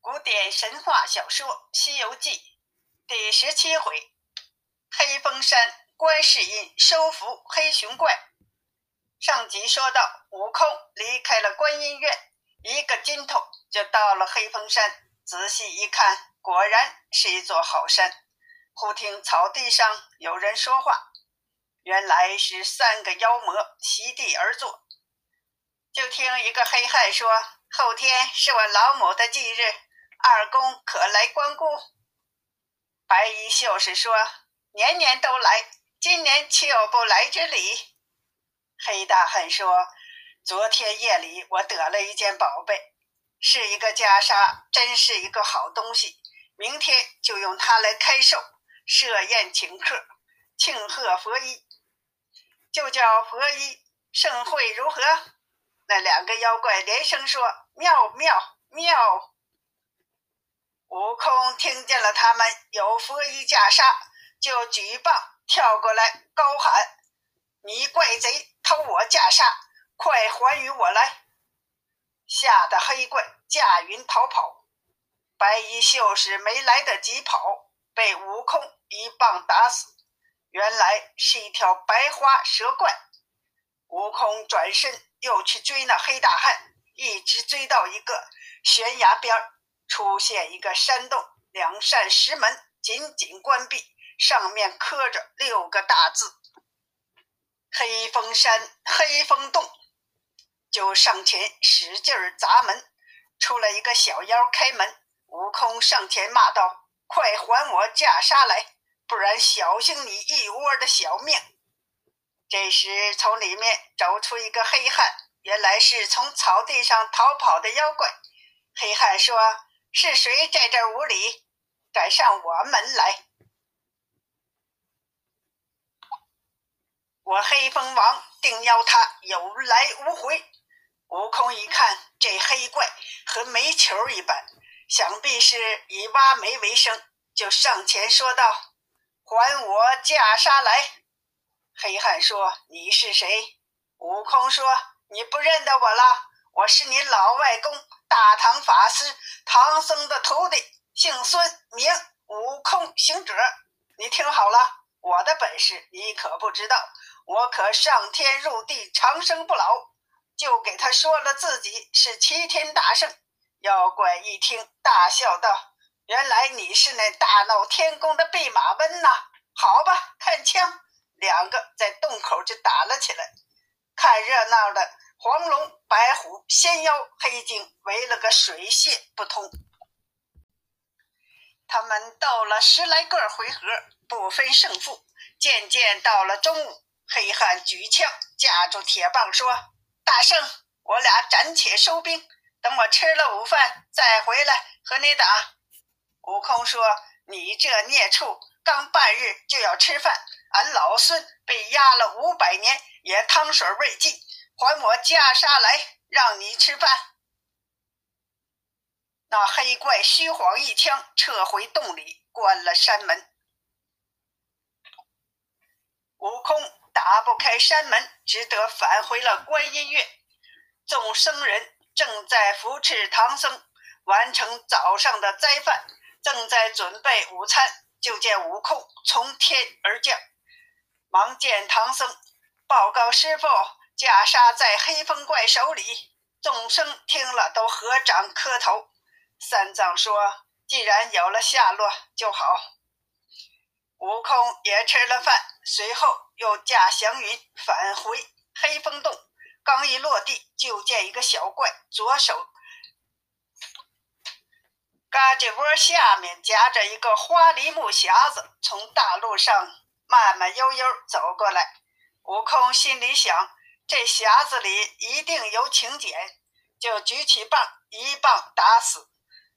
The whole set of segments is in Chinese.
古典神话小说《西游记》第十七回：黑风山观世音收服黑熊怪。上集说到，悟空离开了观音院，一个筋头就到了黑风山。仔细一看，果然是一座好山。忽听草地上有人说话，原来是三个妖魔席地而坐。就听一个黑汉说：“后天是我老母的忌日。”二公可来光顾。白衣秀士说：“年年都来，今年岂有不来之理？”黑大汉说：“昨天夜里我得了一件宝贝，是一个袈裟，真是一个好东西。明天就用它来开寿，设宴请客，庆贺佛衣，就叫佛衣盛会如何？”那两个妖怪连声说：“妙妙妙！”悟空听见了他们有佛衣袈裟，就举棒跳过来，高喊：“你怪贼，偷我袈裟，快还与我来！”吓得黑怪驾云逃跑。白衣秀士没来得及跑，被悟空一棒打死。原来是一条白花蛇怪。悟空转身又去追那黑大汉，一直追到一个悬崖边儿。出现一个山洞，两扇石门紧紧关闭，上面刻着六个大字：“黑风山黑风洞。”就上前使劲儿砸门，出来一个小妖开门。悟空上前骂道：“快还我袈裟来，不然小心你一窝的小命！”这时从里面走出一个黑汉，原来是从草地上逃跑的妖怪。黑汉说。是谁在这屋里，敢上我门来？我黑风王定要他有来无回。悟空一看这黑怪和煤球一般，想必是以挖煤为生，就上前说道：“还我袈裟来！”黑汉说：“你是谁？”悟空说：“你不认得我了，我是你老外公。”大唐法师唐僧的徒弟，姓孙，名悟空，行者。你听好了，我的本事你可不知道，我可上天入地，长生不老。就给他说了自己是齐天大圣。妖怪一听，大笑道：“原来你是那大闹天宫的弼马温呐！好吧，看枪。”两个在洞口就打了起来。看热闹的。黄龙、白虎、仙妖、黑精围了个水泄不通。他们斗了十来个回合，不分胜负。渐渐到了中午，黑汉举枪架住铁棒说：“大圣，我俩暂且收兵，等我吃了午饭再回来和你打。”悟空说：“你这孽畜，刚半日就要吃饭，俺老孙被压了五百年，也汤水未进。”还我袈裟来，让你吃饭。那黑怪虚晃一枪，撤回洞里，关了山门。悟空打不开山门，只得返回了观音院。众僧人正在扶持唐僧完成早上的斋饭，正在准备午餐，就见悟空从天而降，忙见唐僧，报告师傅。袈裟在黑风怪手里，众生听了都合掌磕头。三藏说：“既然有了下落就好。”悟空也吃了饭，随后又驾祥云返回黑风洞。刚一落地，就见一个小怪，左手嘎吱窝下面夹着一个花梨木匣子，从大路上慢慢悠悠走过来。悟空心里想。这匣子里一定有请柬，就举起棒，一棒打死。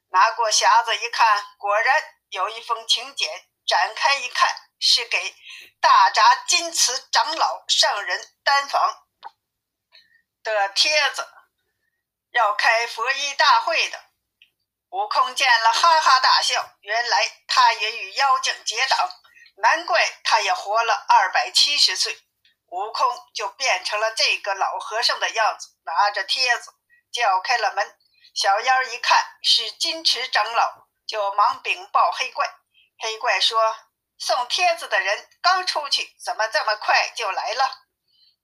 拿过匣子一看，果然有一封请柬。展开一看，是给大闸金瓷长老上人丹房的帖子，要开佛衣大会的。悟空见了，哈哈大笑。原来他也与妖精结党，难怪他也活了二百七十岁。悟空就变成了这个老和尚的样子，拿着帖子，叫开了门，小妖一看是金池长老，就忙禀报黑怪。黑怪说：“送帖子的人刚出去，怎么这么快就来了？”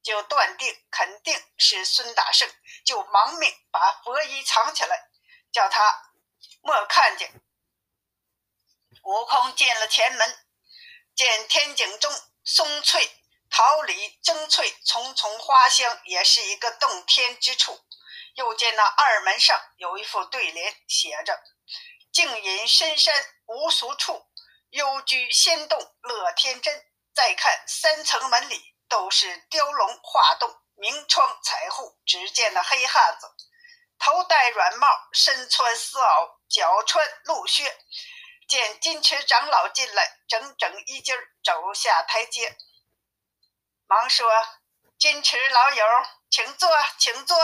就断定肯定是孙大圣，就忙命把佛衣藏起来，叫他莫看见。悟空进了前门，见天井中松翠、桃李争翠，丛丛花香，也是一个洞天之处。又见那二门上有一副对联，写着“静隐深山无俗处，幽居仙洞乐天真”。再看三层门里都是雕龙画栋、明窗彩户，只见那黑汉子头戴软帽，身穿丝袄，脚穿鹿靴。见金池长老进来，整整一襟走下台阶，忙说：“金池老友，请坐，请坐。”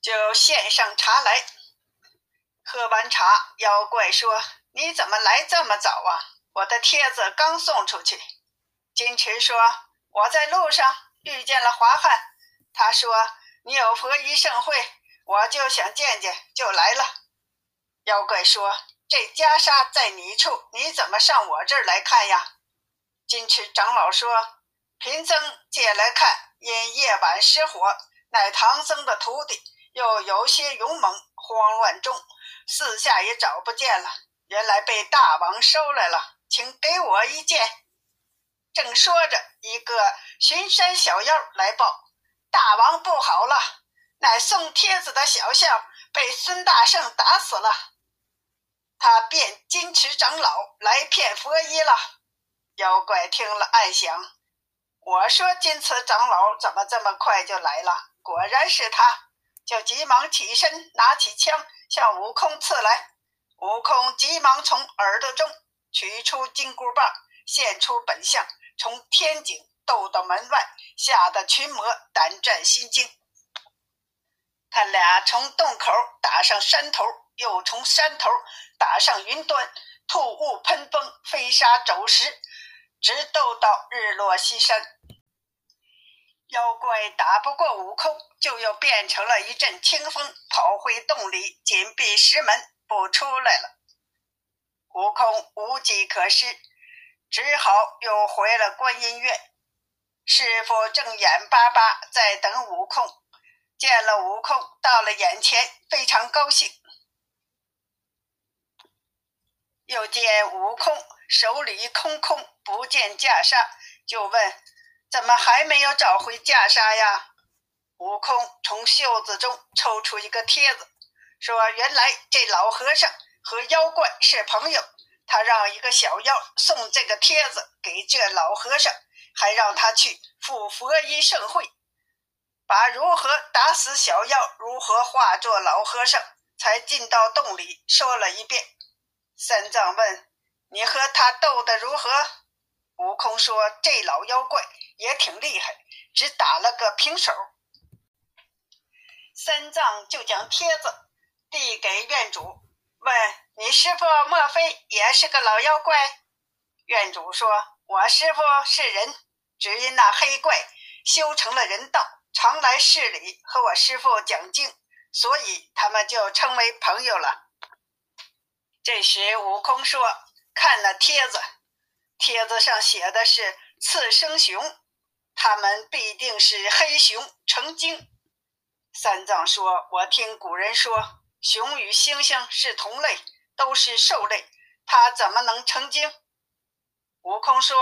就献上茶来。喝完茶，妖怪说：“你怎么来这么早啊？我的帖子刚送出去。”金池说：“我在路上遇见了华汉，他说你有佛衣盛会，我就想见见，就来了。”妖怪说。这袈裟在你处，你怎么上我这儿来看呀？金池长老说：“贫僧借来看，因夜晚失火，乃唐僧的徒弟，又有些勇猛，慌乱中，四下也找不见了。原来被大王收来了，请给我一件。”正说着，一个巡山小妖来报：“大王不好了，乃送帖子的小校被孙大圣打死了。”他变金池长老来骗佛衣了。妖怪听了，暗想：“我说金慈长老怎么这么快就来了？果然是他。”就急忙起身，拿起枪向悟空刺来。悟空急忙从耳朵中取出金箍棒，现出本相，从天井斗到门外，吓得群魔胆战心惊。他俩从洞口打上山头。又从山头打上云端，吐雾喷风，飞沙走石，直斗到日落西山。妖怪打不过悟空，就又变成了一阵清风，跑回洞里，紧闭石门，不出来了。悟空无计可施，只好又回了观音院。师傅正眼巴巴在等悟空，见了悟空到了眼前，非常高兴。又见悟空手里空空，不见袈裟，就问：“怎么还没有找回袈裟呀？”悟空从袖子中抽出一个帖子，说：“原来这老和尚和妖怪是朋友，他让一个小妖送这个帖子给这老和尚，还让他去赴佛衣盛会，把如何打死小妖，如何化作老和尚，才进到洞里说了一遍。”三藏问：“你和他斗得如何？”悟空说：“这老妖怪也挺厉害，只打了个平手。”三藏就将帖子递给院主，问：“你师傅莫非也是个老妖怪？”院主说：“我师傅是人，只因那黑怪修成了人道，常来市里和我师傅讲经，所以他们就称为朋友了。”这时，悟空说：“看那帖子，帖子上写的是次生熊，他们必定是黑熊成精。”三藏说：“我听古人说，熊与猩猩是同类，都是兽类，它怎么能成精？”悟空说：“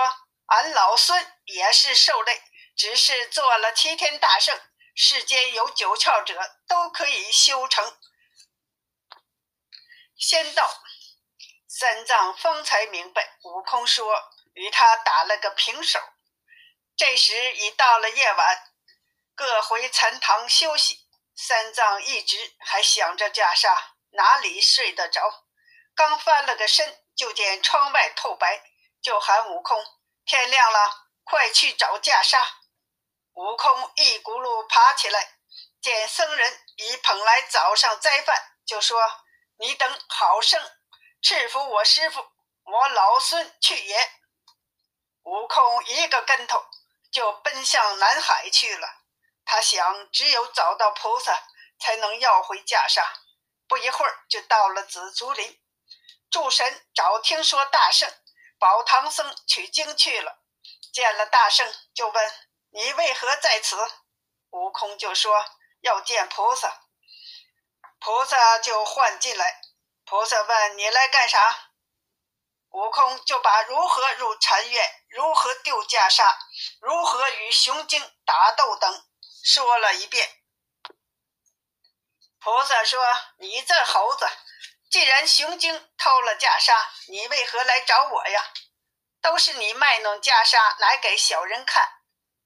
俺老孙也是兽类，只是做了齐天大圣，世间有九窍者都可以修成仙道。”三藏方才明白，悟空说与他打了个平手。这时已到了夜晚，各回禅堂休息。三藏一直还想着袈裟，哪里睡得着？刚翻了个身，就见窗外透白，就喊悟空：“天亮了，快去找袈裟！”悟空一骨碌爬起来，见僧人已捧来早上斋饭，就说：“你等好生。”赤服我师傅，我老孙去也！悟空一个跟头就奔向南海去了。他想，只有找到菩萨，才能要回袈裟。不一会儿就到了紫竹林。诸神早听说大圣保唐僧取经去了，见了大圣就问：“你为何在此？”悟空就说：“要见菩萨。”菩萨就唤进来。菩萨问：“你来干啥？”悟空就把如何入禅院、如何丢袈裟、如何与熊精打斗等说了一遍。菩萨说：“你这猴子，既然熊精偷了袈裟，你为何来找我呀？都是你卖弄袈裟来给小人看。”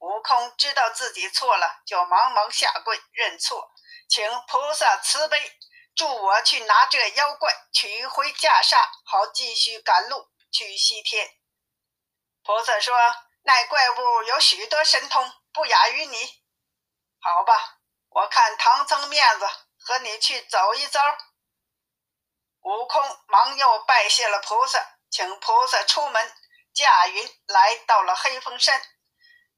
悟空知道自己错了，就忙忙下跪认错，请菩萨慈悲，助我去拿这妖怪取回袈裟，好继续赶路去西天。菩萨说：“那怪物有许多神通，不亚于你。好吧，我看唐僧面子。”和你去走一遭。悟空忙又拜谢了菩萨，请菩萨出门驾云来到了黑风山，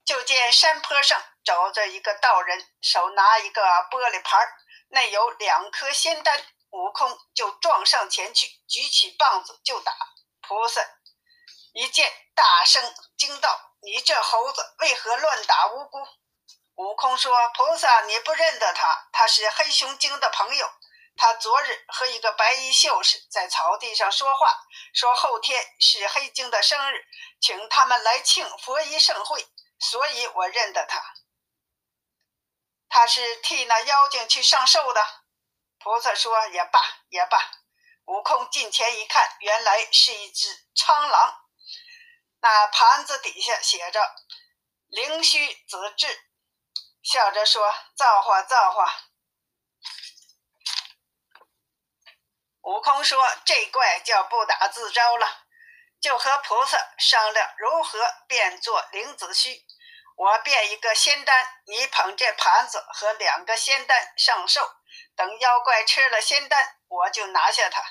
就见山坡上走着一个道人，手拿一个玻璃盘内有两颗仙丹。悟空就撞上前去，举起棒子就打。菩萨一见，大声惊道：“你这猴子为何乱打无辜？”悟空说：“菩萨，你不认得他，他是黑熊精的朋友。他昨日和一个白衣秀士在草地上说话，说后天是黑精的生日，请他们来庆佛衣盛会，所以我认得他。他是替那妖精去上寿的。”菩萨说：“也罢，也罢。”悟空近前一看，原来是一只苍狼。那盘子底下写着“灵虚子智”。笑着说：“造化，造化。”悟空说：“这怪叫不打自招了，就和菩萨商量如何变作灵子虚。我变一个仙丹，你捧这盘子和两个仙丹上寿。等妖怪吃了仙丹，我就拿下他。”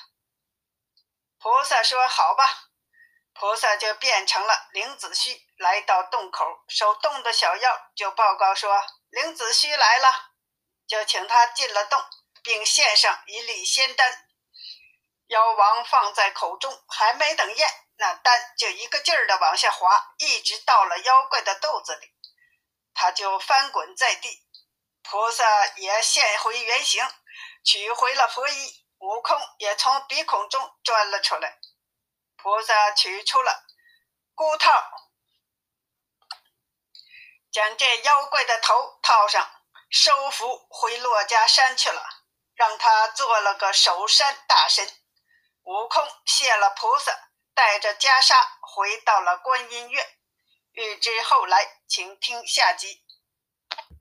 菩萨说：“好吧。”菩萨就变成了灵子虚，来到洞口，守洞的小妖就报告说。灵子虚来了，就请他进了洞，并献上一粒仙丹。妖王放在口中，还没等咽，那丹就一个劲儿的往下滑，一直到了妖怪的肚子里，他就翻滚在地。菩萨也现回原形，取回了佛衣。悟空也从鼻孔中钻了出来。菩萨取出了箍套。将这妖怪的头套上，收服回珞珈山去了，让他做了个守山大神。悟空谢了菩萨，带着袈裟回到了观音院。欲知后来，请听下集。